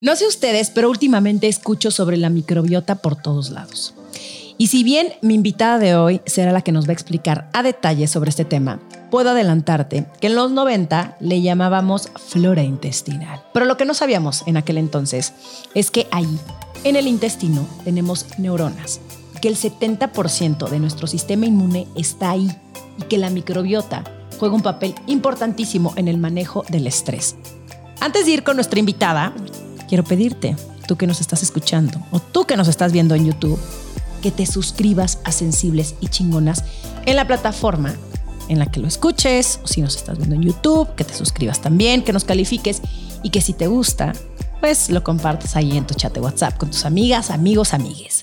No sé ustedes, pero últimamente escucho sobre la microbiota por todos lados. Y si bien mi invitada de hoy será la que nos va a explicar a detalle sobre este tema, puedo adelantarte que en los 90 le llamábamos flora intestinal. Pero lo que no sabíamos en aquel entonces es que ahí, en el intestino, tenemos neuronas, que el 70% de nuestro sistema inmune está ahí y que la microbiota juega un papel importantísimo en el manejo del estrés. Antes de ir con nuestra invitada, quiero pedirte, tú que nos estás escuchando o tú que nos estás viendo en YouTube, que te suscribas a Sensibles y Chingonas en la plataforma en la que lo escuches, o si nos estás viendo en YouTube, que te suscribas también, que nos califiques y que si te gusta, pues lo compartas ahí en tu chat de WhatsApp con tus amigas, amigos, amigues.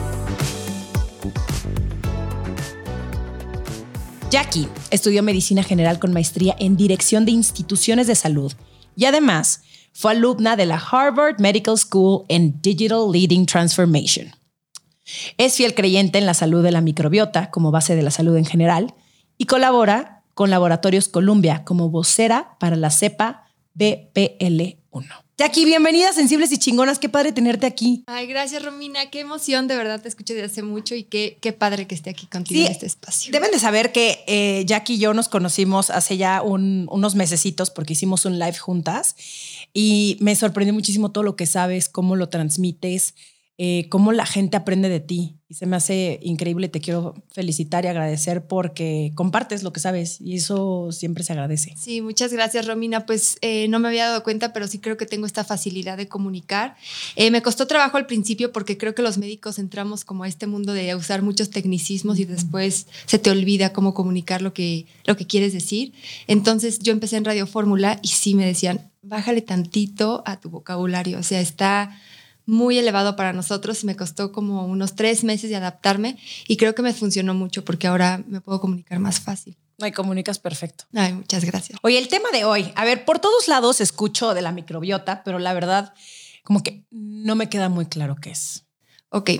Jackie estudió medicina general con maestría en dirección de instituciones de salud y además fue alumna de la Harvard Medical School en Digital Leading Transformation. Es fiel creyente en la salud de la microbiota como base de la salud en general y colabora con Laboratorios Columbia como vocera para la cepa BPL1. Jackie, bienvenida, sensibles y chingonas. Qué padre tenerte aquí. Ay, gracias, Romina. Qué emoción, de verdad, te escucho desde hace mucho y qué, qué padre que esté aquí contigo en este espacio. Deben de saber que eh, Jackie y yo nos conocimos hace ya unos mesecitos porque hicimos un live juntas y me sorprendió muchísimo todo lo que sabes, cómo lo transmites, eh, cómo la gente aprende de ti. Y se me hace increíble, te quiero felicitar y agradecer porque compartes lo que sabes y eso siempre se agradece. Sí, muchas gracias Romina. Pues eh, no me había dado cuenta, pero sí creo que tengo esta facilidad de comunicar. Eh, me costó trabajo al principio porque creo que los médicos entramos como a este mundo de usar muchos tecnicismos y después se te olvida cómo comunicar lo que, lo que quieres decir. Entonces yo empecé en Radio Fórmula y sí me decían, bájale tantito a tu vocabulario, o sea, está muy elevado para nosotros y me costó como unos tres meses de adaptarme y creo que me funcionó mucho porque ahora me puedo comunicar más fácil. Ay, comunicas perfecto. Ay, muchas gracias. Oye, el tema de hoy, a ver, por todos lados escucho de la microbiota, pero la verdad, como que no me queda muy claro qué es. Ok,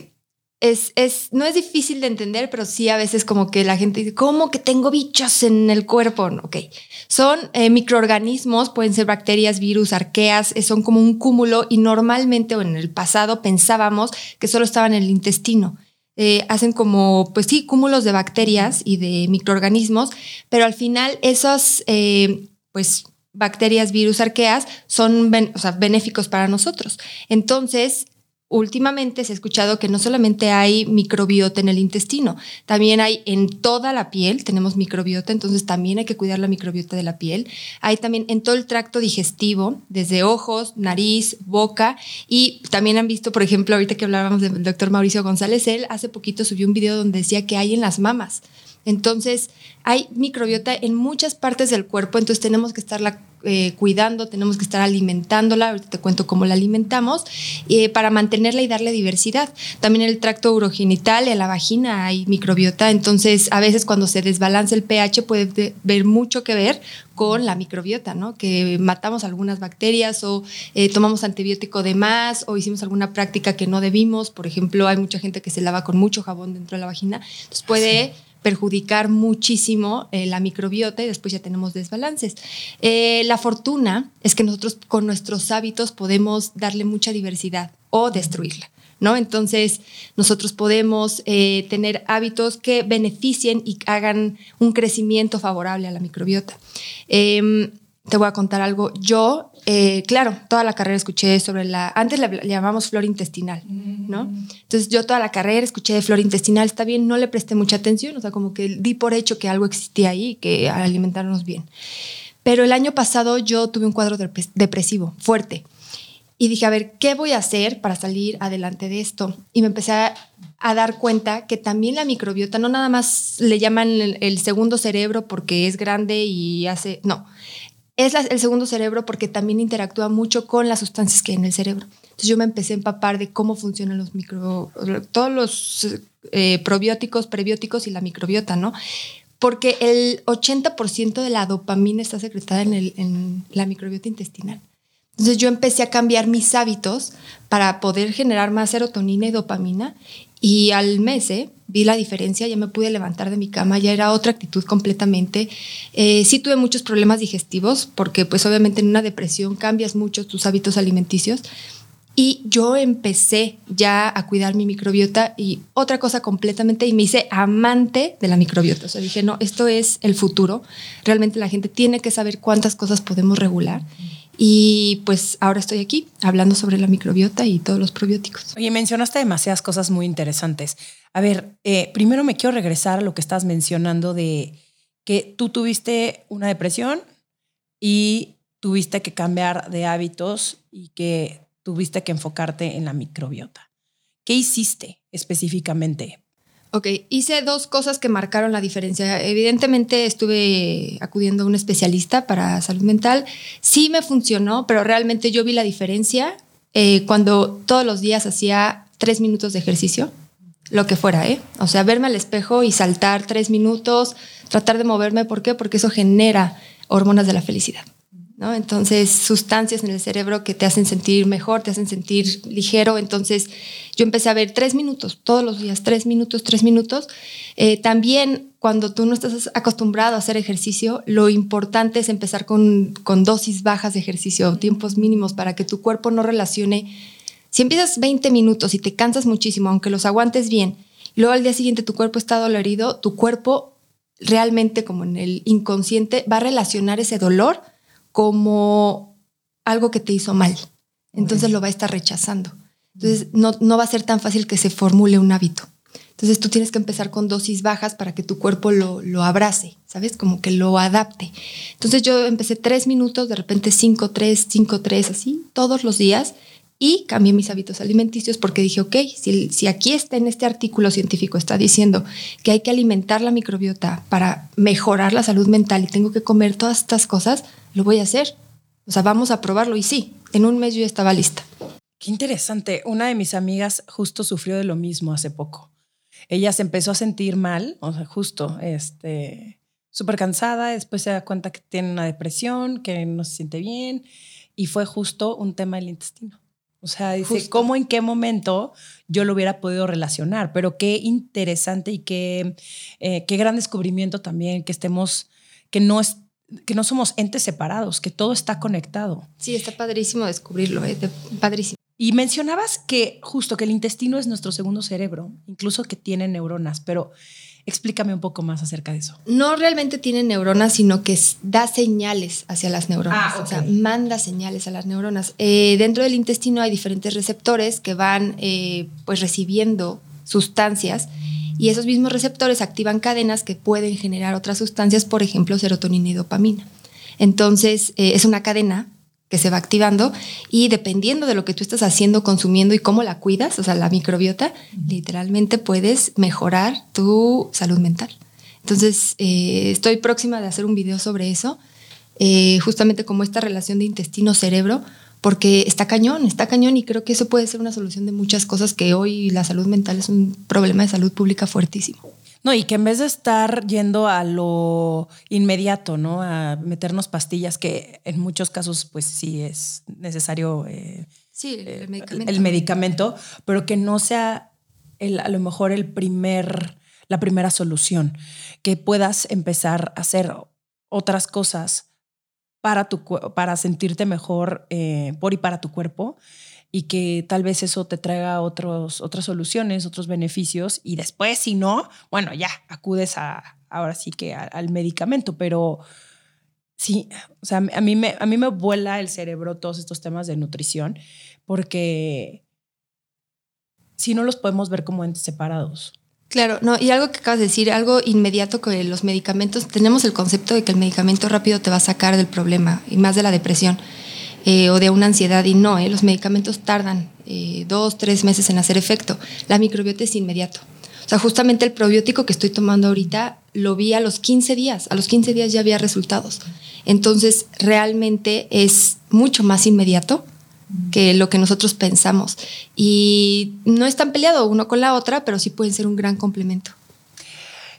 es, es, no es difícil de entender, pero sí a veces como que la gente dice, ¿cómo que tengo bichos en el cuerpo? Ok, son eh, microorganismos, pueden ser bacterias, virus, arqueas, eh, son como un cúmulo y normalmente o en el pasado pensábamos que solo estaban en el intestino. Eh, hacen como, pues sí, cúmulos de bacterias y de microorganismos, pero al final esos, pues bacterias, virus, arqueas son benéficos para nosotros. Entonces, últimamente se ha escuchado que no solamente hay microbiota en el intestino, también hay en toda la piel, tenemos microbiota, entonces también hay que cuidar la microbiota de la piel. Hay también en todo el tracto digestivo, desde ojos, nariz, boca, y también han visto, por ejemplo, ahorita que hablábamos del doctor Mauricio González, él hace poquito subió un video donde decía que hay en las mamas. Entonces, hay microbiota en muchas partes del cuerpo, entonces tenemos que estarla eh, cuidando, tenemos que estar alimentándola, ahorita te cuento cómo la alimentamos, eh, para mantenerla y darle diversidad. También en el tracto urogenital, en la vagina hay microbiota, entonces a veces cuando se desbalance el pH puede ver mucho que ver con la microbiota, ¿no? Que matamos algunas bacterias o eh, tomamos antibiótico de más o hicimos alguna práctica que no debimos. Por ejemplo, hay mucha gente que se lava con mucho jabón dentro de la vagina, entonces puede perjudicar muchísimo eh, la microbiota y después ya tenemos desbalances. Eh, la fortuna es que nosotros con nuestros hábitos podemos darle mucha diversidad o destruirla. ¿No? Entonces, nosotros podemos eh, tener hábitos que beneficien y hagan un crecimiento favorable a la microbiota. Em, te voy a contar algo. Yo, eh, claro, toda la carrera escuché sobre la, antes la, llamamos flora intestinal, ¿no? Entonces yo toda la carrera escuché de flora intestinal, está bien, no le presté mucha atención, o sea, como que di por hecho que algo existía ahí, que alimentarnos bien. Pero el año pasado yo tuve un cuadro depresivo fuerte y dije, a ver, ¿qué voy a hacer para salir adelante de esto? Y me empecé a, dar cuenta que también la microbiota no nada más le llaman el segundo cerebro porque es grande y hace, no, es el segundo cerebro porque también interactúa mucho con las sustancias que hay en el cerebro. Entonces yo me empecé a empapar de cómo funcionan los micro, todos los eh, probióticos, prebióticos y la microbiota, ¿no? Porque el 80% de la dopamina está secretada en, el, en la microbiota intestinal. Entonces yo empecé a cambiar mis hábitos para poder generar más serotonina y dopamina y al mes ¿eh? Vi la diferencia, ya me pude levantar de mi cama, ya era otra actitud completamente. Eh, sí tuve muchos problemas digestivos porque pues obviamente en una depresión cambias mucho tus hábitos alimenticios y yo empecé ya a cuidar mi microbiota y otra cosa completamente y me hice amante de la microbiota. O sea, dije, no, esto es el futuro. Realmente la gente tiene que saber cuántas cosas podemos regular. Y pues ahora estoy aquí hablando sobre la microbiota y todos los probióticos. Oye, mencionaste demasiadas cosas muy interesantes. A ver, eh, primero me quiero regresar a lo que estás mencionando de que tú tuviste una depresión y tuviste que cambiar de hábitos y que tuviste que enfocarte en la microbiota. ¿Qué hiciste específicamente Ok, hice dos cosas que marcaron la diferencia. Evidentemente estuve acudiendo a un especialista para salud mental. Sí me funcionó, pero realmente yo vi la diferencia eh, cuando todos los días hacía tres minutos de ejercicio, lo que fuera, ¿eh? O sea, verme al espejo y saltar tres minutos, tratar de moverme. ¿Por qué? Porque eso genera hormonas de la felicidad. Entonces, sustancias en el cerebro que te hacen sentir mejor, te hacen sentir ligero. Entonces, yo empecé a ver tres minutos, todos los días, tres minutos, tres minutos. Eh, también, cuando tú no estás acostumbrado a hacer ejercicio, lo importante es empezar con, con dosis bajas de ejercicio, tiempos mínimos, para que tu cuerpo no relacione. Si empiezas 20 minutos y te cansas muchísimo, aunque los aguantes bien, luego al día siguiente tu cuerpo está dolorido, tu cuerpo realmente, como en el inconsciente, va a relacionar ese dolor como algo que te hizo mal. Entonces lo va a estar rechazando. Entonces no, no va a ser tan fácil que se formule un hábito. Entonces tú tienes que empezar con dosis bajas para que tu cuerpo lo, lo, abrace, ¿sabes? Como que lo adapte. Entonces yo empecé tres minutos, de repente cinco, tres, cinco, tres, así, todos los días. Y cambié mis hábitos alimenticios porque dije, ok, si, si aquí está en este artículo científico, está diciendo que hay que alimentar la microbiota para mejorar la salud mental y tengo que comer todas estas cosas, lo voy a hacer. O sea, vamos a probarlo. Y sí, en un mes yo ya estaba lista. Qué interesante. Una de mis amigas justo sufrió de lo mismo hace poco. Ella se empezó a sentir mal, o sea, justo, este, súper cansada, después se da cuenta que tiene una depresión, que no se siente bien, y fue justo un tema del intestino. O sea, dice, ¿cómo en qué momento yo lo hubiera podido relacionar? Pero qué interesante y qué, eh, qué gran descubrimiento también que estemos, que no es, que no somos entes separados, que todo está conectado. Sí, está padrísimo descubrirlo, ¿eh? padrísimo. Y mencionabas que justo que el intestino es nuestro segundo cerebro, incluso que tiene neuronas, pero explícame un poco más acerca de eso. No realmente tiene neuronas, sino que da señales hacia las neuronas, ah, o sea, manda señales a las neuronas. Eh, dentro del intestino hay diferentes receptores que van eh, pues recibiendo sustancias y esos mismos receptores activan cadenas que pueden generar otras sustancias, por ejemplo, serotonina y dopamina. Entonces, eh, es una cadena que se va activando y dependiendo de lo que tú estás haciendo, consumiendo y cómo la cuidas, o sea, la microbiota, literalmente puedes mejorar tu salud mental. Entonces, eh, estoy próxima de hacer un video sobre eso, eh, justamente como esta relación de intestino-cerebro, porque está cañón, está cañón y creo que eso puede ser una solución de muchas cosas que hoy la salud mental es un problema de salud pública fuertísimo. No, y que en vez de estar yendo a lo inmediato, ¿no? A meternos pastillas, que en muchos casos, pues sí es necesario eh, sí, el, medicamento. el, medicamento. pero que no sea el, a lo mejor el primer, la primera solución, que puedas empezar a hacer otras cosas para, tu, para sentirte mejor eh, por y para tu cuerpo y que tal vez eso te traiga otros, otras soluciones, otros beneficios y después si no, bueno, ya acudes a, ahora sí que al medicamento, pero sí, o sea, a mí, me, a mí me vuela el cerebro todos estos temas de nutrición porque si no los podemos ver como entes separados. Claro, no, y algo que acabas de decir, algo inmediato que los medicamentos, tenemos el concepto de que el medicamento rápido te va a sacar del problema y más de la depresión eh, o de una ansiedad y no, eh, los medicamentos tardan eh, dos, tres meses en hacer efecto. La microbiota es inmediato. O sea, justamente el probiótico que estoy tomando ahorita lo vi a los 15 días, a los 15 días ya había resultados. Entonces, realmente es mucho más inmediato que lo que nosotros pensamos. Y no están peleados uno con la otra, pero sí pueden ser un gran complemento.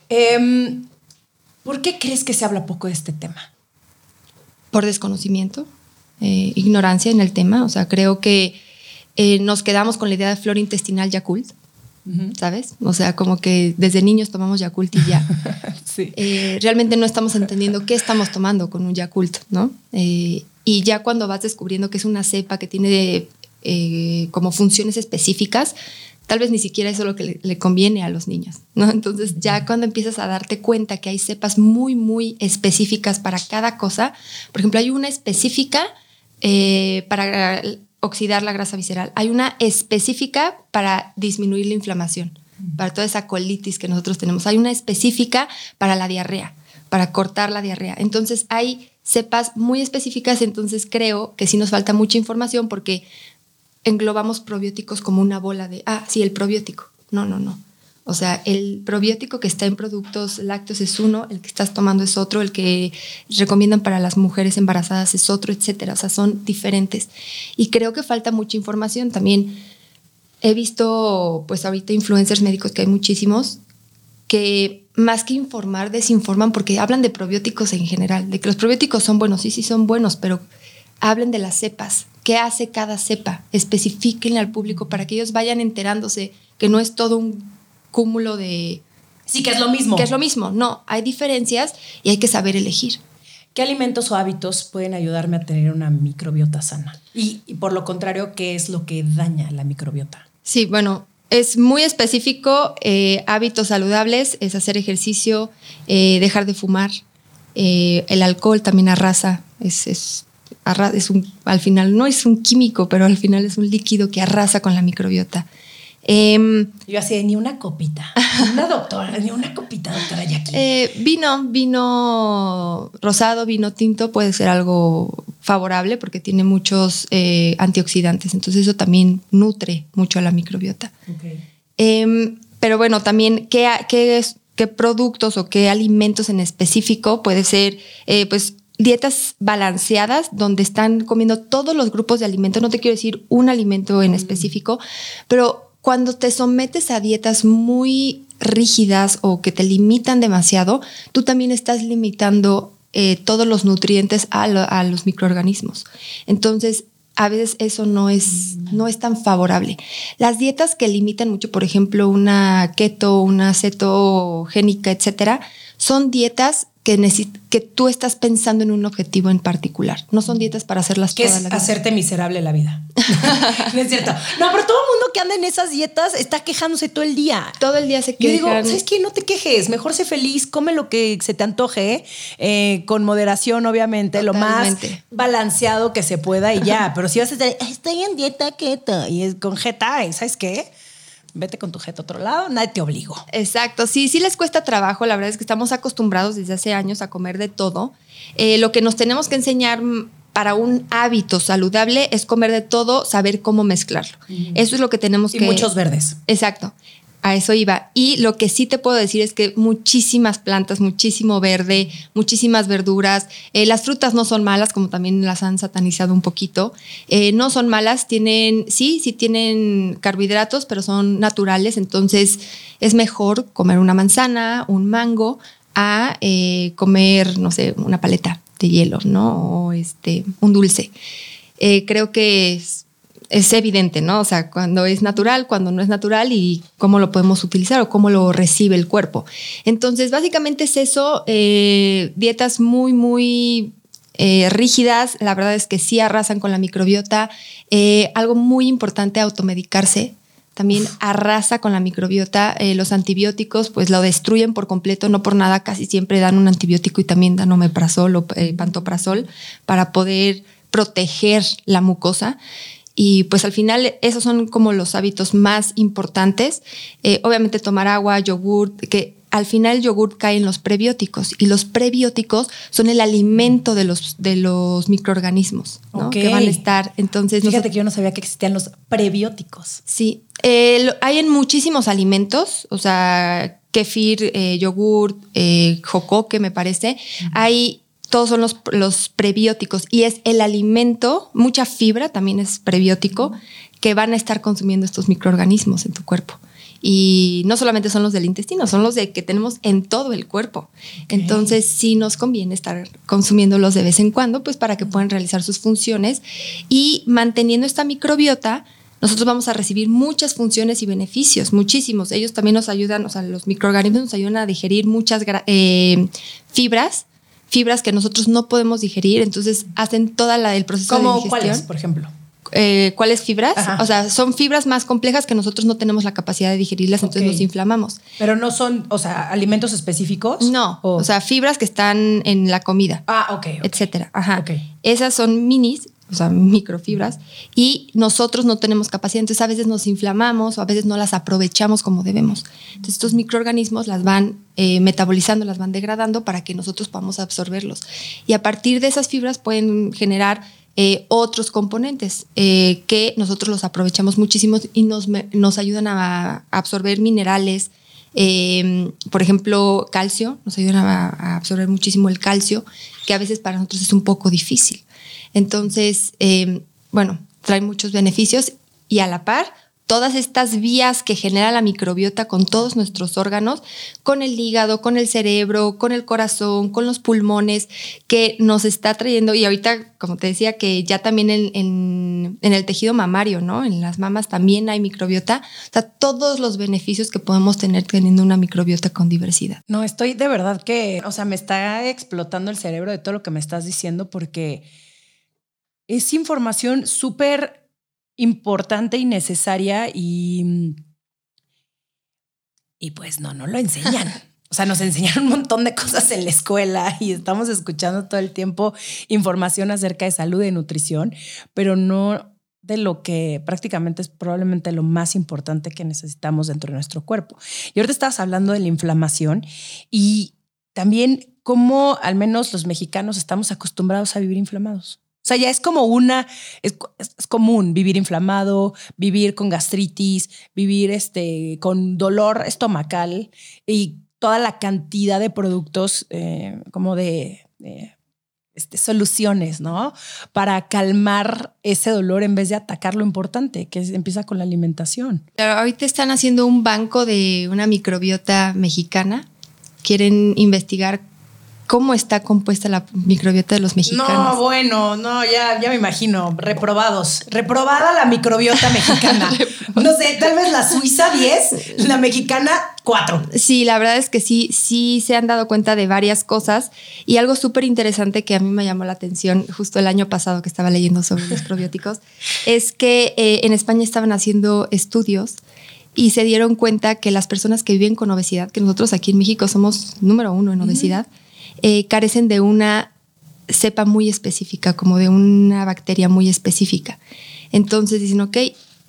Em, ¿Por qué crees que se habla poco de este tema? Por desconocimiento, eh, ignorancia en el tema. O sea, creo que eh, nos quedamos con la idea de flora intestinal Yakult, ¿sabes? O sea, como que desde niños tomamos Yakult y ya. sí. Eh, realmente no estamos entendiendo qué estamos tomando con un Yakult, ¿no? Y ya cuando vas descubriendo que es una cepa que tiene como funciones específicas, tal vez ni siquiera eso es lo que le, conviene a los niños, ¿no? Entonces ya cuando empiezas a darte cuenta que hay cepas muy, muy específicas para cada cosa, por ejemplo, hay una específica eh, para oxidar la grasa visceral, hay una específica para disminuir la inflamación, para toda esa colitis que nosotros tenemos, hay una específica para la diarrea, para cortar la diarrea. Entonces hay cepas muy específicas, entonces creo que sí nos falta mucha información porque englobamos probióticos como una bola de, ah, sí, el probiótico. No, no, no. O sea, el probiótico que está en productos lácteos es uno, el que estás tomando es otro, el que recomiendan para las mujeres embarazadas es otro, etcétera. O sea, son diferentes. Y creo que falta mucha información. También he visto, pues ahorita influencers médicos que hay muchísimos, que más que informar, desinforman porque hablan de probióticos en general, de que los probióticos son buenos, sí, sí son buenos, pero hablen de las cepas, qué hace cada cepa, especifiquen al público para que ellos vayan enterándose que no es todo un cúmulo de... Sí, que es lo mismo. Que es lo mismo. No, hay diferencias y hay que saber elegir. ¿Qué alimentos o hábitos pueden ayudarme a tener una microbiota sana? Y, por lo contrario, ¿qué es lo que daña la microbiota? Sí, bueno, es muy específico. Eh, hábitos saludables es hacer ejercicio, eh, dejar de fumar. Eh, el alcohol también arrasa, es, es es un, al final no es un químico, pero al final es un líquido que arrasa con la microbiota. Em, Yo hacía ni una copita, una doctora, ni una copita, doctora Jackie. Eh, vino, vino rosado, vino tinto puede ser algo favorable porque tiene muchos eh, antioxidantes, entonces eso también nutre mucho a la microbiota. Em, pero bueno, también, ¿qué, qué, qué productos o qué alimentos en específico puede ser, eh, pues dietas balanceadas donde están comiendo todos los grupos de alimentos. No te quiero decir un alimento en mm. específico, pero cuando te sometes a dietas muy rígidas o que te limitan demasiado, tú también estás limitando eh, todos los nutrientes a, a, los microorganismos. Entonces, a veces eso no es, mm. no es tan favorable. Las dietas que limitan mucho, por ejemplo, una keto, una cetogénica, etcétera, son dietas que, que tú estás pensando en un objetivo en particular. No son dietas para hacerlas ¿Qué es hacerte miserable la vida. no es cierto. No, pero todo el mundo que anda en esas dietas está quejándose todo el día. Todo el día se quejan. Yo digo, ¿sabes qué? No te quejes. Mejor sé feliz, come lo que se te antoje, eh, con moderación, obviamente, lo más balanceado que se pueda y ya. pero si vas a estar, estoy en dieta keto y es con jeta, ¿sabes qué? Vete con tu jeto a otro lado, nadie te obligó. Exacto, sí, sí les cuesta trabajo, la verdad es que estamos acostumbrados desde hace años a comer de todo. Eh, lo que nos tenemos que enseñar para un hábito saludable es comer de todo, saber cómo mezclarlo. Eso es lo que tenemos y que... muchos verdes. Exacto. A eso iba. Y lo que sí te puedo decir es que muchísimas plantas, muchísimo verde, muchísimas verduras. Eh, las frutas no son malas, como también las han satanizado un poquito. Eh, no son malas, tienen, sí, sí tienen carbohidratos, pero son naturales. Entonces es mejor comer una manzana, un mango, a eh, comer, no sé, una paleta de hielo, ¿no? O este, un dulce. creo que es, es evidente, ¿no? O sea, cuando es natural, cuando no es natural y cómo lo podemos utilizar o cómo lo recibe el cuerpo. Entonces, básicamente es eso, eh, dietas muy, muy eh, rígidas, la verdad es que sí arrasan con la microbiota. Eh, algo muy importante, automedicarse. También arrasa con la microbiota. los antibióticos, pues lo destruyen por completo, no por nada, casi siempre dan un antibiótico y también dan omeprazol o pantoprazol para poder proteger la mucosa. Y pues al final esos son como los hábitos más importantes. Eh, obviamente tomar agua, yogur, que al final el yogur cae en los prebióticos y los prebióticos son el alimento de los, de los microorganismos que van a estar. Entonces, fíjate que yo no sabía que existían los prebióticos. Sí, eh, hay en muchísimos alimentos, o sea, kefir, eh, yogur, jocoque, me parece. Hay todos son los, los prebióticos y es el alimento, mucha fibra también es prebiótico, que van a estar consumiendo estos microorganismos en tu cuerpo. Y no solamente son los del intestino, son los de que tenemos en todo el cuerpo. Entonces sí nos conviene estar consumiéndolos de vez en cuando, pues para que puedan realizar sus funciones y manteniendo esta microbiota. Nosotros vamos a recibir muchas funciones y beneficios, muchísimos. Ellos también nos ayudan, o sea, los microorganismos nos ayudan a digerir muchas eh, fibras, fibras que nosotros no podemos digerir, entonces hacen toda la el proceso de digestión. ¿Cuáles, por ejemplo? Eh, cuáles fibras. O sea, son fibras más complejas que nosotros no tenemos la capacidad de digerirlas, entonces nos inflamamos. Pero no son, o sea, alimentos específicos. No, o, sea, fibras que están en la comida. Ah, ok. Etcétera. Ajá. Esas son minis, o sea, microfibras, y nosotros no tenemos capacidad, entonces a veces nos inflamamos o a veces no las aprovechamos como debemos. Entonces estos microorganismos las van eh, metabolizando, las van degradando para que nosotros podamos absorberlos. Y a partir de esas fibras pueden generar eh, otros componentes eh, que nosotros los aprovechamos muchísimo y nos, nos ayudan a, absorber minerales, em, por ejemplo, calcio, nos ayudan a, absorber muchísimo el calcio, que a veces para nosotros es un poco difícil. Entonces, em, bueno, trae muchos beneficios y a la par todas estas vías que genera la microbiota con todos nuestros órganos, con el hígado, con el cerebro, con el corazón, con los pulmones, que nos está trayendo, y ahorita, como te decía, que ya también en, el tejido mamario, ¿no? En las mamas también hay microbiota, o sea, todos los beneficios que podemos tener teniendo una microbiota con diversidad. No, estoy de verdad que, o sea, me está explotando el cerebro de todo lo que me estás diciendo porque es información súper importante y necesaria y, y pues no, no lo enseñan. O sea, nos enseñan un montón de cosas en la escuela y estamos escuchando todo el tiempo información acerca de salud y nutrición, pero no de lo que prácticamente es probablemente lo más importante que necesitamos dentro de nuestro cuerpo. Y ahorita estabas hablando de la inflamación y también cómo al menos los mexicanos estamos acostumbrados a vivir inflamados. O sea, ya es como una, es, común vivir inflamado, vivir con gastritis, vivir este, con dolor estomacal y toda la cantidad de productos eh, como de, este, soluciones, ¿no? Para calmar ese dolor en vez de atacar lo importante, que empieza con la alimentación. Claro, ahorita están haciendo un banco de una microbiota mexicana. Quieren investigar cómo está compuesta la microbiota de los mexicanos. No, bueno, no, ya, ya me imagino, reprobados. Reprobada la microbiota mexicana. no sé, tal vez la suiza 10, la mexicana 4. Sí, la verdad es que sí, sí se han dado cuenta de varias cosas y algo súper interesante que a mí me llamó la atención justo el año pasado que estaba leyendo sobre los probióticos, es que eh, en España estaban haciendo estudios y se dieron cuenta que las personas que viven con obesidad, que nosotros aquí en México somos número uno en obesidad, eh, carecen de una cepa muy específica, como de una bacteria muy específica. Entonces dicen, ok,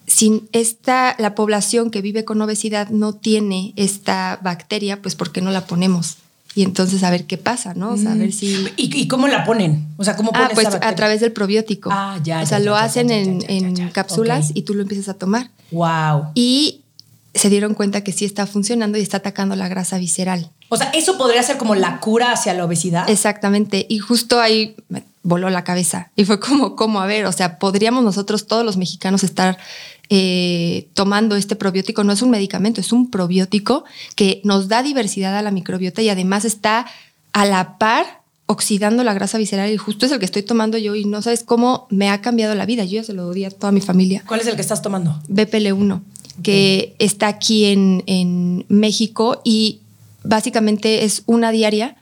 si esta, la población que vive con obesidad no tiene esta bacteria, pues ¿por qué no la ponemos? Y entonces a ver qué pasa, ¿no? O sea, a ver mm. si... ¿Y, cómo la ponen? O sea, ¿cómo Ah, pues a través del probiótico. Ah, ya. O sea, lo hacen en, cápsulas y tú lo empiezas a tomar. Wow. Y se dieron cuenta que sí está funcionando y está atacando la grasa visceral. O sea, eso podría ser como la cura hacia la obesidad. Exactamente. Y justo ahí me voló la cabeza. Y fue como, como, a ver, o sea, podríamos nosotros, todos los mexicanos, estar eh, tomando este probiótico. No es un medicamento, es un probiótico que nos da diversidad a la microbiota y además está a la par oxidando la grasa visceral y justo es el que estoy tomando yo y no sabes cómo me ha cambiado la vida. Yo ya se lo doy a toda mi familia. ¿Cuál es el que estás tomando? BPL1, que está aquí en, en México y básicamente es una diaria.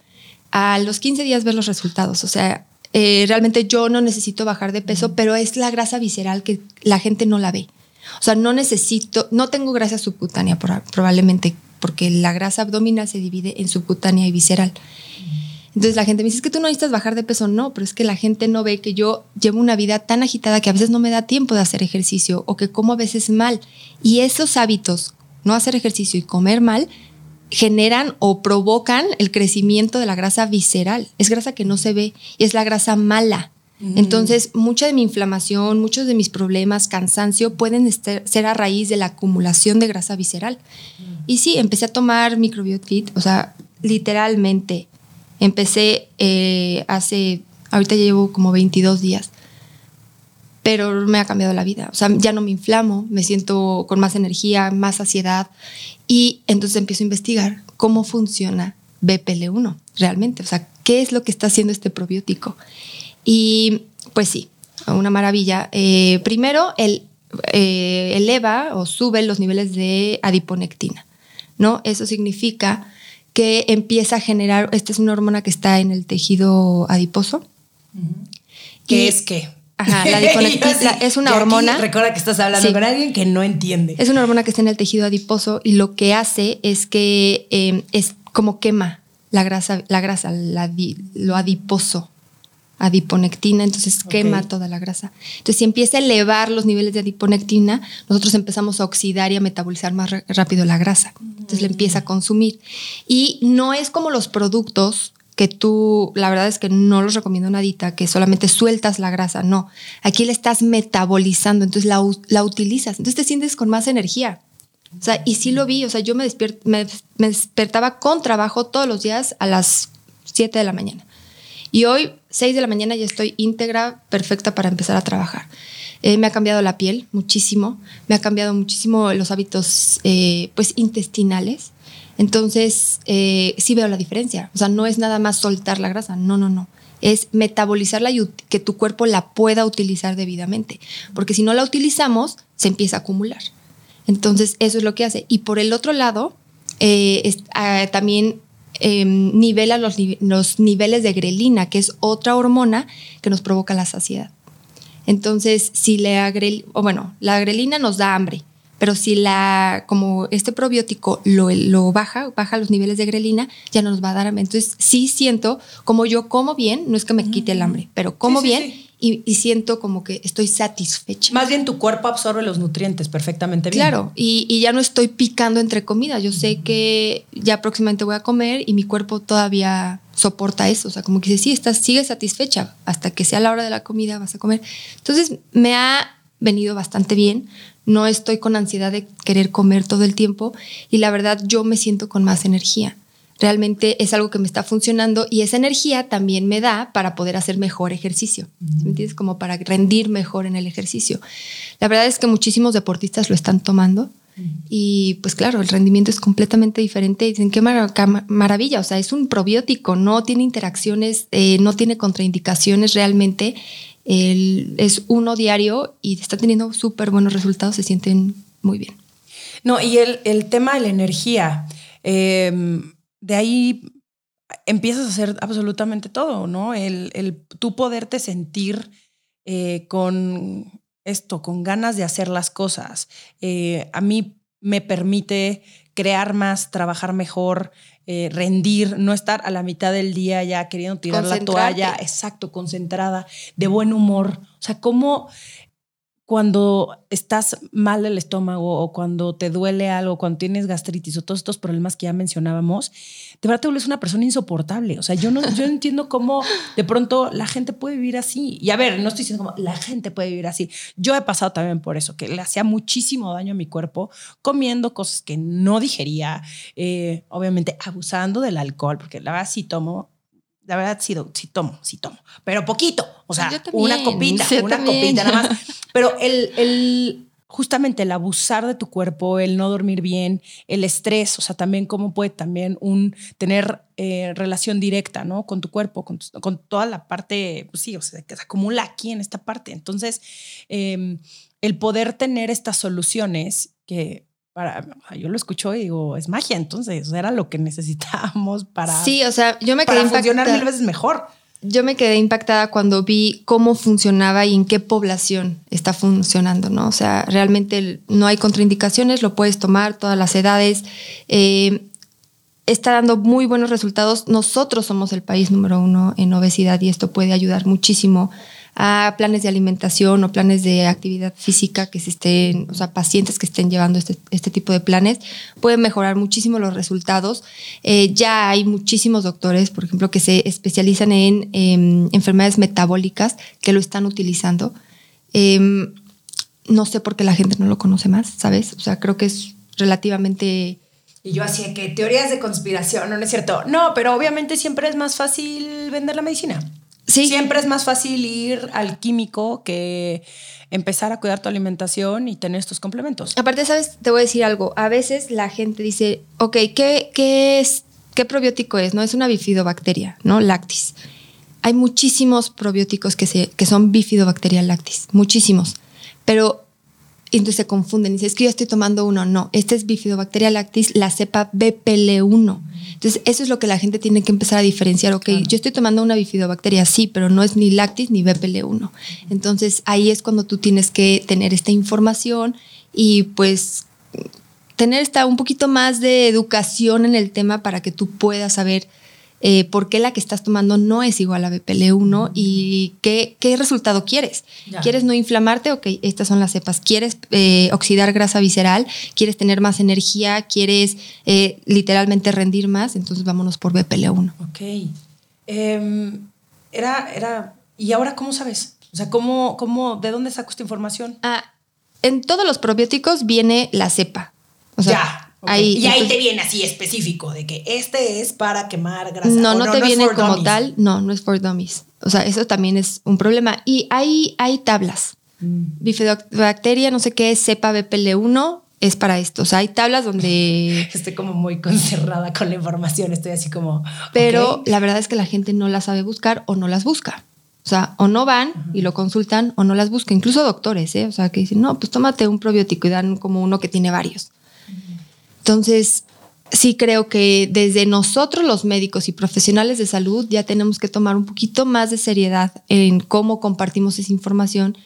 A los 15 días ver los resultados. O sea, eh, realmente yo no necesito bajar de peso, pero es la grasa visceral que la gente no la ve. O sea, no necesito, no tengo grasa subcutánea probablemente, porque la grasa abdominal se divide en subcutánea y visceral. Entonces la gente me dice, es que tú no necesitas bajar de peso. No, pero es que la gente no ve que yo llevo una vida tan agitada que a veces no me da tiempo de hacer ejercicio o que como a veces mal. Y esos hábitos, no hacer ejercicio y comer mal, generan o provocan el crecimiento de la grasa visceral. Es grasa que no se ve y es la grasa mala. Mm. Entonces, mucha de mi inflamación, muchos de mis problemas, cansancio, pueden ser a raíz de la acumulación de grasa visceral. Mm. Y sí, empecé a tomar microbiot fit, o sea, literalmente Empecé eh, hace, ahorita llevo como 22 días, pero me ha cambiado la vida. O sea, ya no me inflamo, me siento con más energía, más saciedad y entonces empiezo a investigar cómo funciona BPL1 realmente. O sea, ¿qué es lo que está haciendo este probiótico? Y pues sí, una maravilla. Eh, primero, el, eh, eleva o sube los niveles de adiponectina, ¿no? Eso significa que empieza a generar, esta es una hormona que está en el tejido adiposo. ¿Qué es qué? Ajá, la adiponectina es una hormona. recuerda que estás hablando con alguien que no entiende. Es una hormona que está en el tejido adiposo y lo que hace es que eh, es como quema la grasa, la grasa, lo adiposo, adiponectina, entonces quema toda la grasa. Entonces, si empieza a elevar los niveles de adiponectina, nosotros empezamos a oxidar y a metabolizar más rápido la grasa. Entonces, le empieza a consumir. Y no es como los productos que tú, la verdad es que no los recomiendo nadita, que solamente sueltas la grasa, no. Aquí la estás metabolizando, entonces la, la utilizas, entonces te sientes con más energía. O sea, y sí lo vi, o sea, yo me, me, despertaba con trabajo todos los días a las 7 de la mañana. Y hoy, 6 de la mañana, ya estoy íntegra, perfecta para empezar a trabajar. Eh, me ha cambiado la piel muchísimo, me ha cambiado muchísimo los hábitos eh, pues intestinales. Entonces, eh, sí veo la diferencia. O sea, no es nada más soltar la grasa, no, no, no. Es metabolizarla y que tu cuerpo la pueda utilizar debidamente. Porque si no la utilizamos, se empieza a acumular. Entonces, eso es lo que hace. Y por el otro lado, eh, ah, también em, nivela los, niveles de grelina, que es otra hormona que nos provoca la saciedad. Entonces, si la o bueno, la grelina nos da hambre, pero si la, como este probiótico lo, lo, baja, baja los niveles de grelina, ya no nos va a dar hambre. Entonces, sí siento como yo como bien, no es que me quite el hambre, pero como bien y, siento como que estoy satisfecha. Más bien tu cuerpo absorbe los nutrientes perfectamente bien. Claro, y, ya no estoy picando entre comidas. Yo sé que ya próximamente voy a comer y mi cuerpo todavía soporta eso. O sea, como que dice, sí, estás, sigue satisfecha. Hasta que sea la hora de la comida vas a comer. Entonces, me ha venido bastante bien. No estoy con ansiedad de querer comer todo el tiempo y la verdad yo me siento con más energía realmente es algo que me está funcionando y esa energía también me da para poder hacer mejor ejercicio. ¿Me entiendes? Como para rendir mejor en el ejercicio. La verdad es que muchísimos deportistas lo están tomando. Y pues claro, el rendimiento es completamente diferente. Dicen, qué maravilla, o sea, es un probiótico, no tiene interacciones, eh, no tiene contraindicaciones realmente. Es uno diario y está teniendo súper buenos resultados, se sienten muy bien. No, y el, tema de la energía. Eh, de ahí empiezas a hacer absolutamente todo, ¿no? El, el tú poderte sentir eh, con esto, con ganas de hacer las cosas. Eh, a mí me permite crear más, trabajar mejor, eh, rendir, no estar a la mitad del día ya queriendo tirar la toalla, exacto, concentrada, de buen humor. O sea, cómo cuando estás mal del estómago o cuando te duele algo, cuando tienes gastritis o todos estos problemas que ya mencionábamos, de verdad te vuelves una persona insoportable. O sea, yo no, yo entiendo cómo de pronto la gente puede vivir así. Y a ver, no estoy diciendo como la gente puede vivir así. Yo he pasado también por eso, que le hacía muchísimo daño a mi cuerpo comiendo cosas que no digería, eh, obviamente abusando del alcohol, porque la verdad sí tomo la verdad sí, sí tomo, sí tomo, pero poquito, o sea, una copita, una copita nada más. Pero el, el, justamente el abusar de tu cuerpo, el no dormir bien, el estrés, o sea, también cómo puede también un tener eh, relación directa, ¿no? Con tu cuerpo, con, con, toda la parte, pues sí, o sea, que se acumula aquí en esta parte. Entonces, em, el poder tener estas soluciones que para, yo lo escucho y digo, es magia, entonces era lo que necesitábamos para. Sí, o sea, yo me quedé para funcionar mil veces mejor. Yo me quedé impactada cuando vi cómo funcionaba y en qué población está funcionando, ¿no? O sea, realmente no hay contraindicaciones, lo puedes tomar todas las edades. Eh, está dando muy buenos resultados. Nosotros somos el país número uno en obesidad y esto puede ayudar muchísimo a planes de alimentación o planes de actividad física que se estén, o sea, pacientes que estén llevando este, este tipo de planes, pueden mejorar muchísimo los resultados. Eh, ya hay muchísimos doctores, por ejemplo, que se especializan en em, enfermedades metabólicas que lo están utilizando. Em, no sé por qué la gente no lo conoce más, ¿sabes? O sea, creo que es relativamente Y yo hacía que teorías de conspiración, no es cierto. No, pero obviamente siempre es más fácil vender la medicina. Sí. Siempre es más fácil ir al químico que empezar a cuidar tu alimentación y tener estos complementos. Aparte, ¿sabes? Te voy a decir algo. A veces la gente dice, ok, ¿qué, qué es, qué probiótico es? No, es una bifidobacteria, ¿no? Lactis. Hay muchísimos probióticos que, se, que son bifidobacteria lactis, muchísimos. Pero entonces se confunden. Dice, es que yo estoy tomando uno. No, este es bifidobacteria lactis, la cepa BPL1. Entonces, eso es lo que la gente tiene que empezar a diferenciar. Ok, yo estoy tomando una bifidobacteria, sí, pero no es ni lactis ni BPL1. Entonces, ahí es cuando tú tienes que tener esta información y pues tener esta, un poquito más de educación en el tema para que tú puedas saber eh, por qué la que estás tomando no es igual a BPL1 y qué, qué resultado quieres. Ya. ¿Quieres no inflamarte? Ok, estas son las cepas. ¿Quieres eh, oxidar grasa visceral? ¿Quieres tener más energía? ¿Quieres eh, literalmente rendir más? Entonces vámonos por BPL1. Ok. Em, era, era. ¿Y ahora cómo sabes? O sea, ¿cómo, cómo, ¿de dónde saco esta información? Ah, en todos los probióticos viene la cepa. O sea, ya. Ahí, y ahí entonces- te viene así específico de que este es para quemar grasa. No, no, te viene como dummies. tal. No, no es for dummies. O sea, eso también es un problema. Y hay, hay tablas. Mm. Bifidobacteria, no sé qué, cepa BPL1, es para esto. O sea, hay tablas donde... Estoy como muy concerrada con la información. Estoy así como. Pero la verdad es que la gente no las sabe buscar o no las busca. O sea, o no van y lo consultan o no las buscan. Incluso doctores, ¿eh? O sea, que dicen, no, pues tómate un probiótico y dan como uno que tiene varios. Entonces, sí creo que desde nosotros los médicos y profesionales de salud ya tenemos que tomar un poquito más de seriedad en cómo compartimos esa información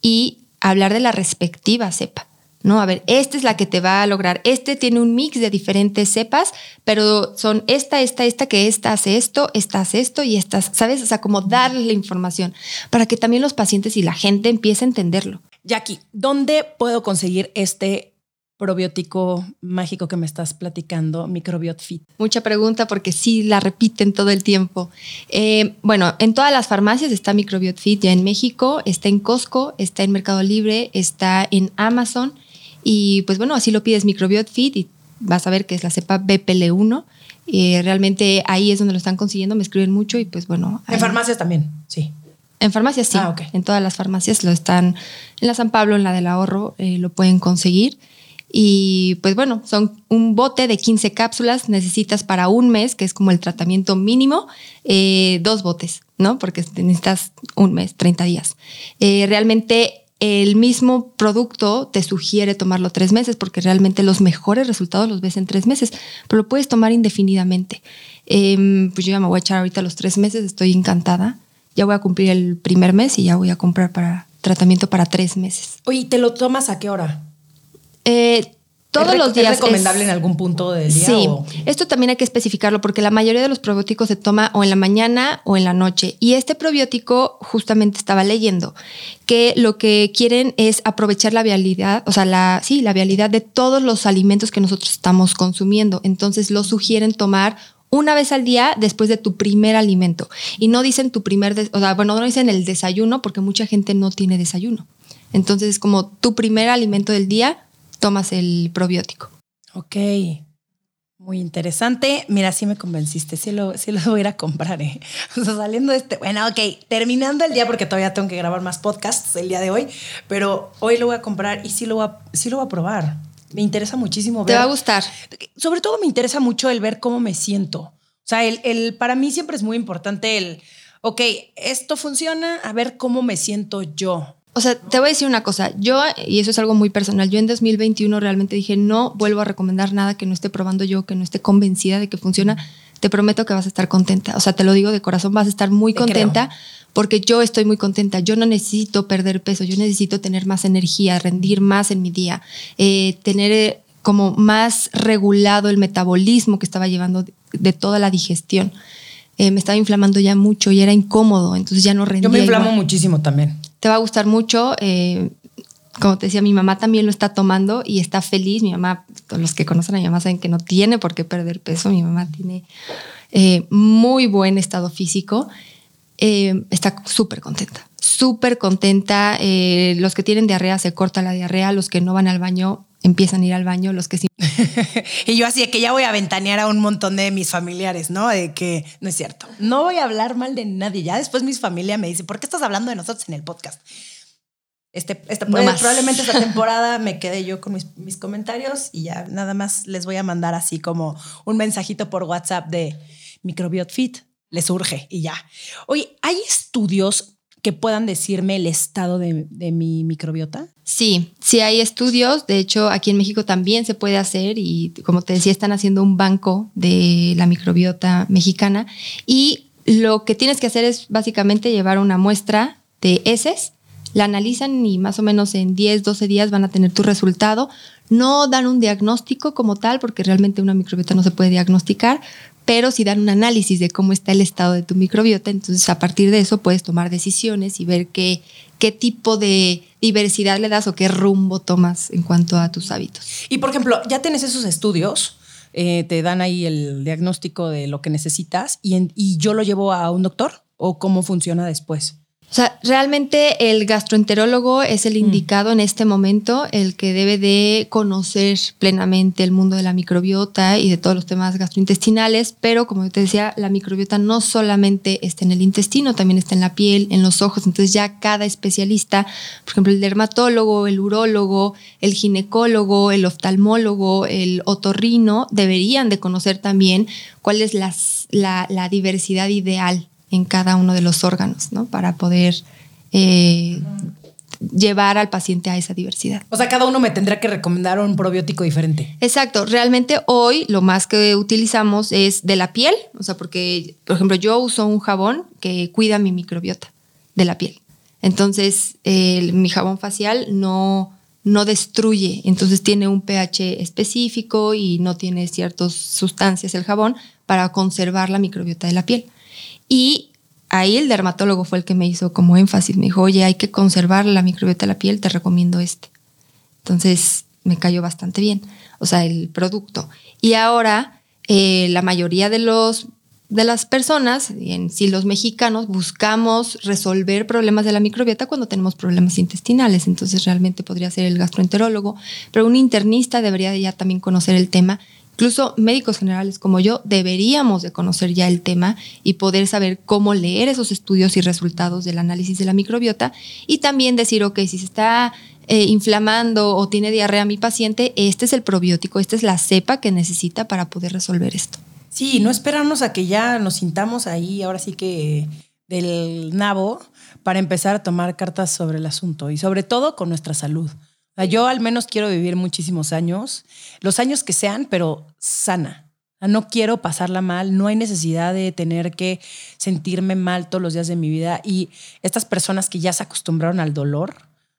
y hablar de la respectiva cepa. ¿no? A ver, esta es la que te va a lograr. Este tiene un mix de diferentes cepas, pero son esta, esta, esta, que esta hace esto, esta hace esto y estas, ¿sabes? O sea, como darles la información para que también los pacientes y la gente empiece a entenderlo. Jackie, ¿dónde puedo conseguir este probiótico mágico que me estás platicando, Microbiot Fit? Mucha pregunta porque sí la repiten todo el tiempo. Eh, bueno, en todas las farmacias está Microbiot Fit ya en México, está en Costco, está en Mercado Libre, está en Amazon y pues bueno, así lo pides Microbiot Fit y vas a ver que es la cepa BPL1. Eh, realmente ahí es donde lo están consiguiendo, me escriben mucho y pues bueno. En farmacias también, sí. En farmacias sí, Ah, en todas las farmacias lo están, en la San Pablo, en la del ahorro, eh, lo pueden conseguir. Y pues bueno, son un bote de 15 cápsulas, necesitas para un mes, que es como el tratamiento mínimo, eh, dos botes, ¿no? Porque necesitas un mes, 30 días. Eh, realmente el mismo producto te sugiere tomarlo tres meses, porque realmente los mejores resultados los ves en tres meses, pero lo puedes tomar indefinidamente. Em, pues yo ya me voy a echar ahorita los tres meses, estoy encantada. Ya voy a cumplir el primer mes y ya voy a comprar para tratamiento para tres meses. Oye, ¿te lo tomas a qué hora? Eh, todos ¿Es rec- los días. ¿Es recomendable es- en algún punto del día? Sí, o- esto también hay que especificarlo porque la mayoría de los probióticos se toma o en la mañana o en la noche. Y este probiótico justamente estaba leyendo que lo que quieren es aprovechar la vialidad, o sea, la, sí, la vialidad de todos los alimentos que nosotros estamos consumiendo. Entonces lo sugieren tomar una vez al día después de tu primer alimento. Y no dicen tu primer, o sea, bueno, no dicen el desayuno porque mucha gente no tiene desayuno. Entonces es como tu primer alimento del día, tomas el probiótico. Ok. Muy interesante. Mira, sí me convenciste. Sí lo, sí lo voy a ir a comprar. ¿eh? O sea, saliendo de este. Bueno, ok. Terminando el día, porque todavía tengo que grabar más podcasts el día de hoy. Pero hoy lo voy a comprar y sí lo voy a, sí lo voy a probar. Me interesa muchísimo Te ver. va a gustar. Sobre todo me interesa mucho el ver cómo me siento. O sea, el, el- para mí siempre es muy importante el. Ok, esto funciona, a ver cómo me siento yo. O sea, te voy a decir una cosa. Yo, y eso es algo muy personal, yo en 2021 realmente dije, no vuelvo a recomendar nada que no esté probando yo, que no esté convencida de que funciona. Te prometo que vas a estar contenta. O sea, te lo digo de corazón, vas a estar muy Te contenta porque yo estoy muy contenta. Yo no necesito perder peso, yo necesito tener más energía, rendir más en mi día, eh, tener eh, como más regulado el metabolismo que estaba llevando de, de toda la digestión. Eh, me estaba inflamando ya mucho y era incómodo, entonces ya no rendía. Yo me inflamo igual muchísimo también. Te va a gustar mucho. eh, como te decía, mi mamá también lo está tomando y está feliz. Mi mamá, los que conocen a mi mamá saben que no tiene por qué perder peso. Mi mamá tiene eh, muy buen estado físico. Eh, está súper contenta, súper contenta. Los que tienen diarrea se corta la diarrea, los que no van al baño empiezan a ir al baño, los que sí. y yo así de que ya voy a ventanear a un montón de mis familiares, ¿no? De que no es cierto. No voy a hablar mal de nadie. Ya después mis familia me dice, ¿por qué estás hablando de nosotros en el podcast? Este, este probablemente esta temporada me quedé yo con mis, mis, comentarios y ya nada más les voy a mandar así como un mensajito por WhatsApp de Microbiot Fit. Les urge y ya. Oye, ¿hay estudios que puedan decirme el estado de, mi microbiota? Sí, sí hay estudios. De hecho, aquí en México también se puede hacer y como te decía, están haciendo un banco de la microbiota mexicana y lo que tienes que hacer es básicamente llevar una muestra de heces, la analizan y más o menos en 10, 12 días van a tener tu resultado. No dan un diagnóstico como tal, porque realmente una microbiota no se puede diagnosticar, pero si dan un análisis de cómo está el estado de tu microbiota, entonces a partir de eso puedes tomar decisiones y ver qué, qué tipo de diversidad le das o qué rumbo tomas en cuanto a tus hábitos. Y por ejemplo, ya tienes esos estudios, eh, te dan ahí el diagnóstico de lo que necesitas y, y yo lo llevo a un doctor o cómo funciona después. O sea, realmente el gastroenterólogo es el mm. indicado en este momento, el que debe de conocer plenamente el mundo de la microbiota y de todos los temas gastrointestinales, pero como yo te decía, la microbiota no solamente está en el intestino, también está en la piel, en los ojos, entonces ya cada especialista, por ejemplo, el dermatólogo, el urólogo, el ginecólogo, el oftalmólogo, el otorrino, deberían de conocer también cuál es la, la diversidad ideal en cada uno de los órganos, ¿no? Para poder eh, llevar al paciente a esa diversidad. O sea, cada uno me tendrá que recomendar un probiótico diferente. Exacto. Realmente hoy lo más que utilizamos es de la piel, o sea, porque, por ejemplo, yo uso un jabón que cuida mi microbiota de la piel. Entonces, mi jabón facial no, no destruye, entonces tiene un pH específico y no tiene ciertas sustancias el jabón para conservar la microbiota de la piel. Y ahí el dermatólogo fue el que me hizo como énfasis. Me dijo, oye, hay que conservar la microbiota de la piel, te recomiendo este. Entonces me cayó bastante bien, o sea, el producto. Y ahora eh, la mayoría de los de las personas, en sí los mexicanos, buscamos resolver problemas de la microbiota cuando tenemos problemas intestinales. Entonces realmente podría ser el gastroenterólogo, pero un internista debería ya también conocer el tema Incluso médicos generales como yo deberíamos de conocer ya el tema y poder saber cómo leer esos estudios y resultados del análisis de la microbiota y también decir, ok, si se está eh, inflamando o tiene diarrea mi paciente, este es el probiótico, esta es la cepa que necesita para poder resolver esto. Sí, no esperarnos a que ya nos sintamos ahí, ahora sí que del nabo, para empezar a tomar cartas sobre el asunto y sobre todo con nuestra salud yo al menos quiero vivir muchísimos años, los años que sean, pero sana. No quiero pasarla mal, no hay necesidad de tener que sentirme mal todos los días de mi vida. Y estas personas que ya se acostumbraron al dolor,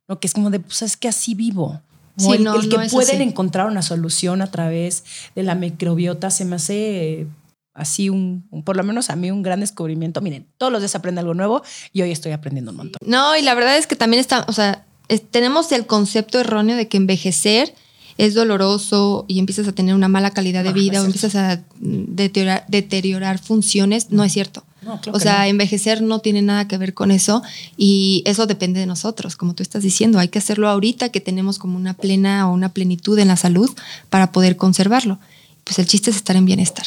¿no? que es como de, pues es que así vivo. el, que pueden encontrar una solución a través de la microbiota se me hace así un, por lo menos a mí, un gran descubrimiento. Miren, todos los días aprende algo nuevo y hoy estoy aprendiendo un montón. No, y la verdad es que también está, o sea, tenemos el concepto erróneo de que envejecer es doloroso y empiezas a tener una mala calidad de vida o empiezas a deteriorar, funciones, no es cierto. o sea, envejecer no tiene nada que ver con eso y eso depende de nosotros, como tú estás diciendo, hay que hacerlo ahorita que tenemos como una plena o una plenitud en la salud para poder conservarlo. Pues el chiste es estar en bienestar.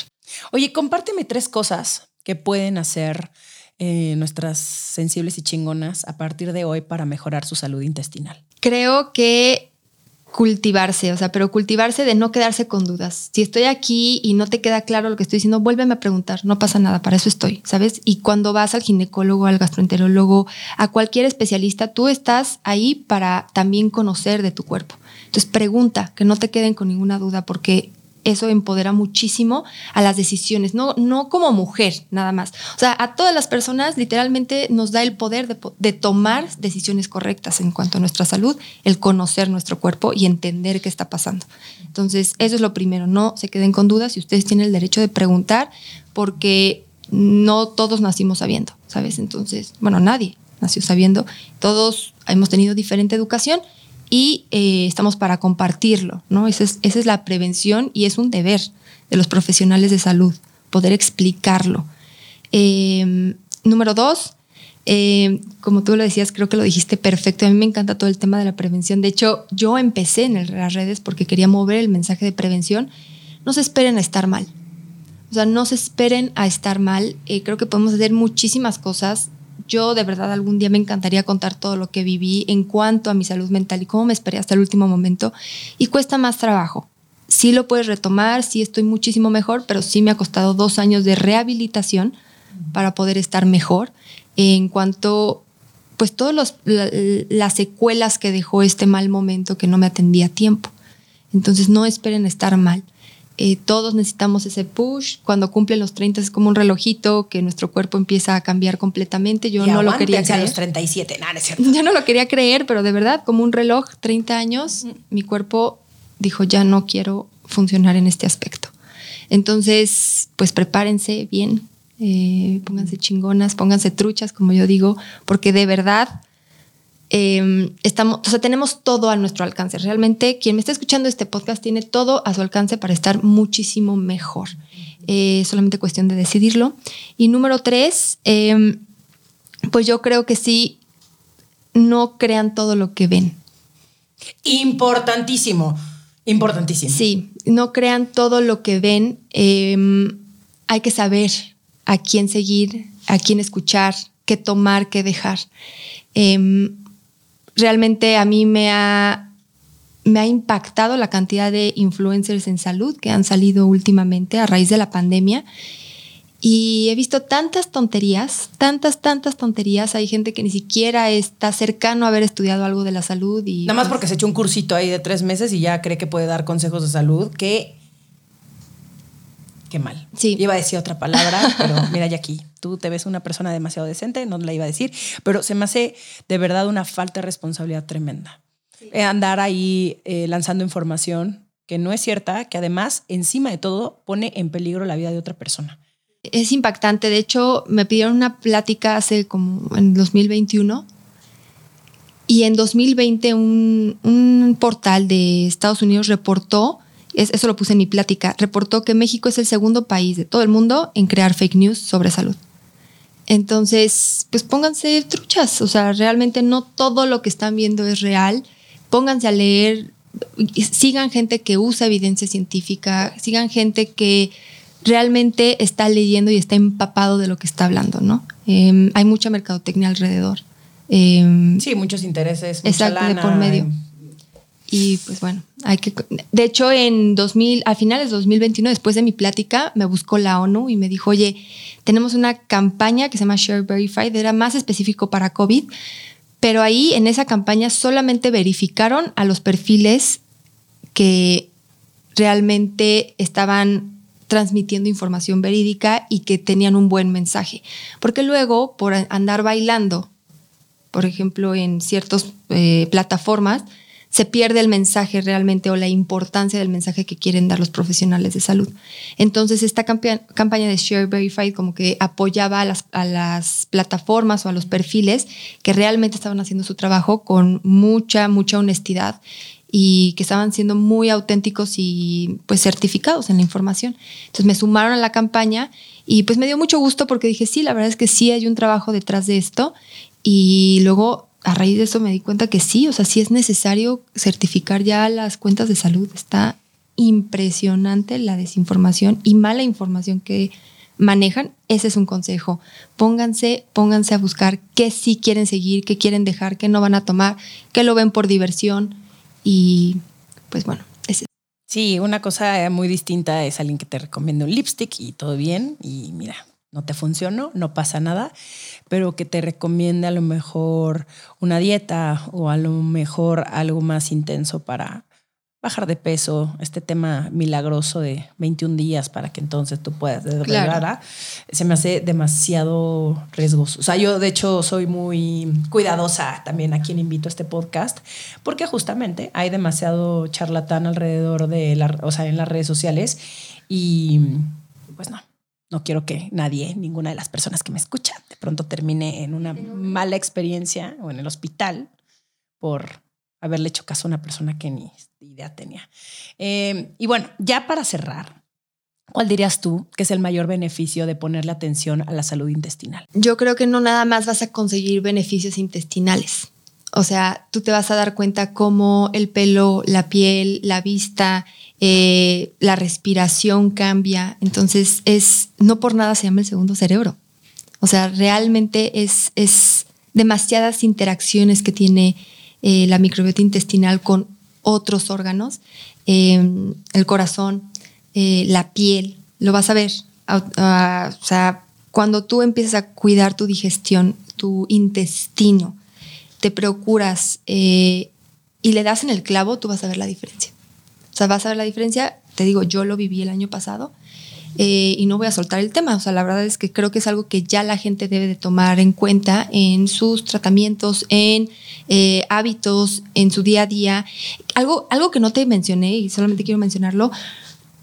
Oye, compárteme tres cosas que pueden hacer eh, nuestras sensibles y chingonas a partir de hoy para mejorar su salud intestinal? Creo que cultivarse, o sea, pero cultivarse de no quedarse con dudas. Si estoy aquí y no te queda claro lo que estoy diciendo, vuélveme a preguntar, no pasa nada, para eso estoy, ¿sabes? Y cuando vas al ginecólogo, al gastroenterólogo, a cualquier especialista, tú estás ahí para también conocer de tu cuerpo. Entonces pregunta, que no te queden con ninguna duda, porque eso empodera muchísimo a las decisiones, no, no como mujer nada más. O sea, a todas las personas literalmente nos da el poder de, de, tomar decisiones correctas en cuanto a nuestra salud, el conocer nuestro cuerpo y entender qué está pasando. Entonces, eso es lo primero, no se queden con dudas y ustedes tienen el derecho de preguntar porque no todos nacimos sabiendo, ¿sabes? Entonces, bueno, nadie nació sabiendo, todos hemos tenido diferente educación y eh, estamos para compartirlo, ¿no? Esa es, esa es la prevención y es un deber de los profesionales de salud, poder explicarlo. Em, número dos, Eh, como tú lo decías, creo que lo dijiste perfecto. A mí me encanta todo el tema de la prevención. De hecho, yo empecé en las redes porque quería mover el mensaje de prevención. No se esperen a estar mal. O sea, no se esperen a estar mal. Eh, creo que podemos hacer muchísimas cosas. Yo de verdad algún día me encantaría contar todo lo que viví en cuanto a mi salud mental y cómo me esperé hasta el último momento. Y cuesta más trabajo. Sí lo puedes retomar, sí estoy muchísimo mejor, pero sí me ha costado dos años de rehabilitación para poder estar mejor en cuanto pues todas las secuelas que dejó este mal momento que no me atendía a tiempo. Entonces no esperen estar mal. Eh, todos necesitamos ese push. Cuando cumplen los 30 es como un relojito que nuestro cuerpo empieza a cambiar completamente. Yo no lo quería creer. a los 37, nada, es cierto. Yo no lo quería creer, pero de verdad, como un reloj, 30 años, mm. mi cuerpo dijo, ya no quiero funcionar en este aspecto. Entonces, pues prepárense bien, eh, pónganse chingonas, pónganse truchas, como yo digo, porque de verdad em, estamos, o sea, tenemos todo a nuestro alcance. Realmente quien me está escuchando este podcast tiene todo a su alcance para estar muchísimo mejor. Eh, solamente cuestión de decidirlo. Y número tres, em, pues yo creo que sí, no crean todo lo que ven. Importantísimo, importantísimo. Sí, no crean todo lo que ven. Em, hay que saber a quién seguir, a quién escuchar, qué tomar, qué dejar. Realmente a mí me ha, me ha impactado la cantidad de influencers en salud que han salido últimamente a raíz de la pandemia. Y he visto tantas tonterías, tantas, tantas tonterías. Hay gente que ni siquiera está cercano a haber estudiado algo de la salud. Y, Nada más pues porque se echó un cursito ahí de tres meses y ya cree que puede dar consejos de salud, que qué mal. Sí. Iba a decir otra palabra, pero mira, ya aquí, tú te ves una persona demasiado decente, no la iba a decir, pero se me hace de verdad una falta de responsabilidad tremenda. Eh, andar ahí eh, lanzando información que no es cierta, que además, encima de todo, pone en peligro la vida de otra persona. Es impactante. De hecho, me pidieron una plática hace como en 2021 y en 2020 un, un portal de Estados Unidos reportó eso lo puse en mi plática, reportó que México es el segundo país de todo el mundo en crear fake news sobre salud. Entonces, pues pónganse truchas, o sea, realmente no todo lo que están viendo es real. Pónganse a leer, sigan gente que usa evidencia científica, sigan gente que realmente está leyendo y está empapado de lo que está hablando, ¿no? Em, hay mucha mercadotecnia alrededor. Em, sí, muchos intereses. exacto, de por medio. Y pues bueno, hay que. De hecho, en 2000, a finales de 2021, después de mi plática, me buscó la ONU y me dijo: Oye, tenemos una campaña que se llama Share Verified, era más específico para COVID, pero ahí en esa campaña solamente verificaron a los perfiles que realmente estaban transmitiendo información verídica y que tenían un buen mensaje. Porque luego, por andar bailando, por ejemplo, en ciertas eh, plataformas, se pierde el mensaje realmente o la importancia del mensaje que quieren dar los profesionales de salud. Entonces, esta campaña de Share Verified como que apoyaba a las, a las plataformas o a los perfiles que realmente estaban haciendo su trabajo con mucha, mucha honestidad y que estaban siendo muy auténticos y pues certificados en la información. Entonces me sumaron a la campaña y pues me dio mucho gusto porque dije, sí, la verdad es que sí hay un trabajo detrás de esto y luego a raíz de eso me di cuenta que sí, o sea, sí es necesario certificar ya las cuentas de salud. Está impresionante la desinformación y mala información que manejan. Ese es un consejo. Pónganse, pónganse a buscar qué sí quieren seguir, qué quieren dejar, qué no van a tomar, qué lo ven por diversión y pues bueno, ese. Sí, una cosa muy distinta es alguien que te recomienda un lipstick y todo bien y mira, no te funcionó, no pasa nada, pero que te recomiende a lo mejor una dieta o a lo mejor algo más intenso para bajar de peso, este tema milagroso de 21 días para que entonces tú puedas desreglar, se me hace demasiado riesgoso. O sea, yo de hecho soy muy cuidadosa también a quien invito a este podcast, porque justamente hay demasiado charlatán alrededor de la, o sea, en las redes sociales y pues no, no quiero que nadie, ninguna de las personas que me escuchan, de pronto termine en una mala experiencia o en el hospital por haberle hecho caso a una persona que ni idea tenía. Eh, y bueno, ya para cerrar, ¿Cuál dirías tú que es el mayor beneficio de ponerle atención a la salud intestinal? Yo creo que no nada más vas a conseguir beneficios intestinales. O sea, tú te vas a dar cuenta cómo el pelo, la piel, la vista, eh, la respiración cambia. Entonces, es no por nada se llama el segundo cerebro. O sea, realmente es, es demasiadas interacciones que tiene eh, la microbiota intestinal con otros órganos, em, el corazón, eh, la piel, lo vas a ver. o sea, cuando tú empiezas a cuidar tu digestión, tu intestino, te procuras y le das en el clavo, tú vas a ver la diferencia. Sea, vas a ver la diferencia. Te digo, yo lo viví el año pasado eh, y no voy a soltar el tema. O sea, la verdad es que creo que es algo que ya la gente debe de tomar en cuenta en sus tratamientos, en eh, hábitos, en su día a día. Algo, algo que no te mencioné y solamente quiero mencionarlo,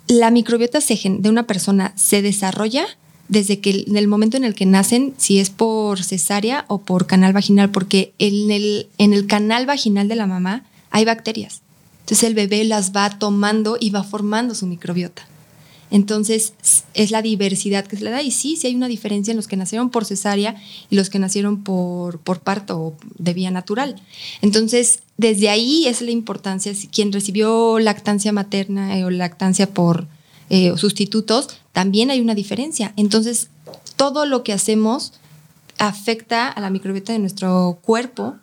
la microbiota de una persona se desarrolla desde que en el momento en el que nacen, si es por cesárea o por canal vaginal, porque en el, en el canal vaginal de la mamá hay bacterias. Entonces el bebé las va tomando y va formando su microbiota. Entonces es la diversidad que se le da y sí, sí hay una diferencia en los que nacieron por cesárea y los que nacieron por, por parto o de vía natural. Entonces desde ahí es la importancia, quien recibió lactancia materna eh, o lactancia por eh, sustitutos, también hay una diferencia. Entonces todo lo que hacemos afecta a la microbiota de nuestro cuerpo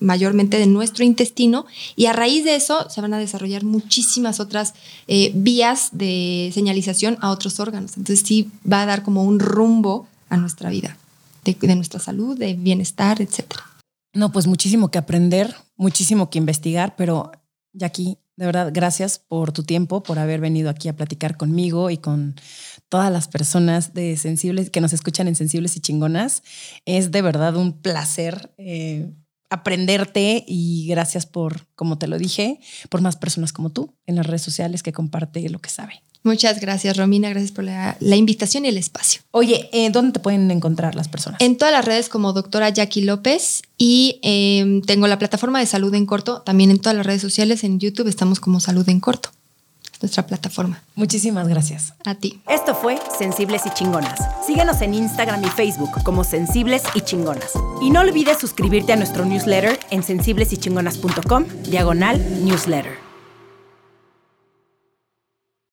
mayormente de nuestro intestino y a raíz de eso se van a desarrollar muchísimas otras eh, vías de señalización a otros órganos. Entonces sí va a dar como un rumbo a nuestra vida, de, nuestra salud, de bienestar, etc. No, pues muchísimo que aprender, muchísimo que investigar, pero Jackie, de verdad, gracias por tu tiempo, por haber venido aquí a platicar conmigo y con todas las personas de sensibles que nos escuchan en Sensibles y Chingonas. Es de verdad un placer eh, aprenderte y gracias por, como te lo dije, por más personas como tú en las redes sociales que comparte lo que sabe. Muchas gracias, Romina. Gracias por la, invitación y el espacio. Oye, eh, ¿dónde te pueden encontrar las personas? En todas las redes como doctora Jackie López y em, tengo la plataforma de Salud en Corto. También en todas las redes sociales, en YouTube estamos como Salud en Corto nuestra plataforma. Muchísimas gracias. A ti. Esto fue Sensibles y Chingonas. Síguenos en Instagram y Facebook como Sensibles y Chingonas. Y no olvides suscribirte a nuestro newsletter en sensiblesychingonas.com, diagonal newsletter.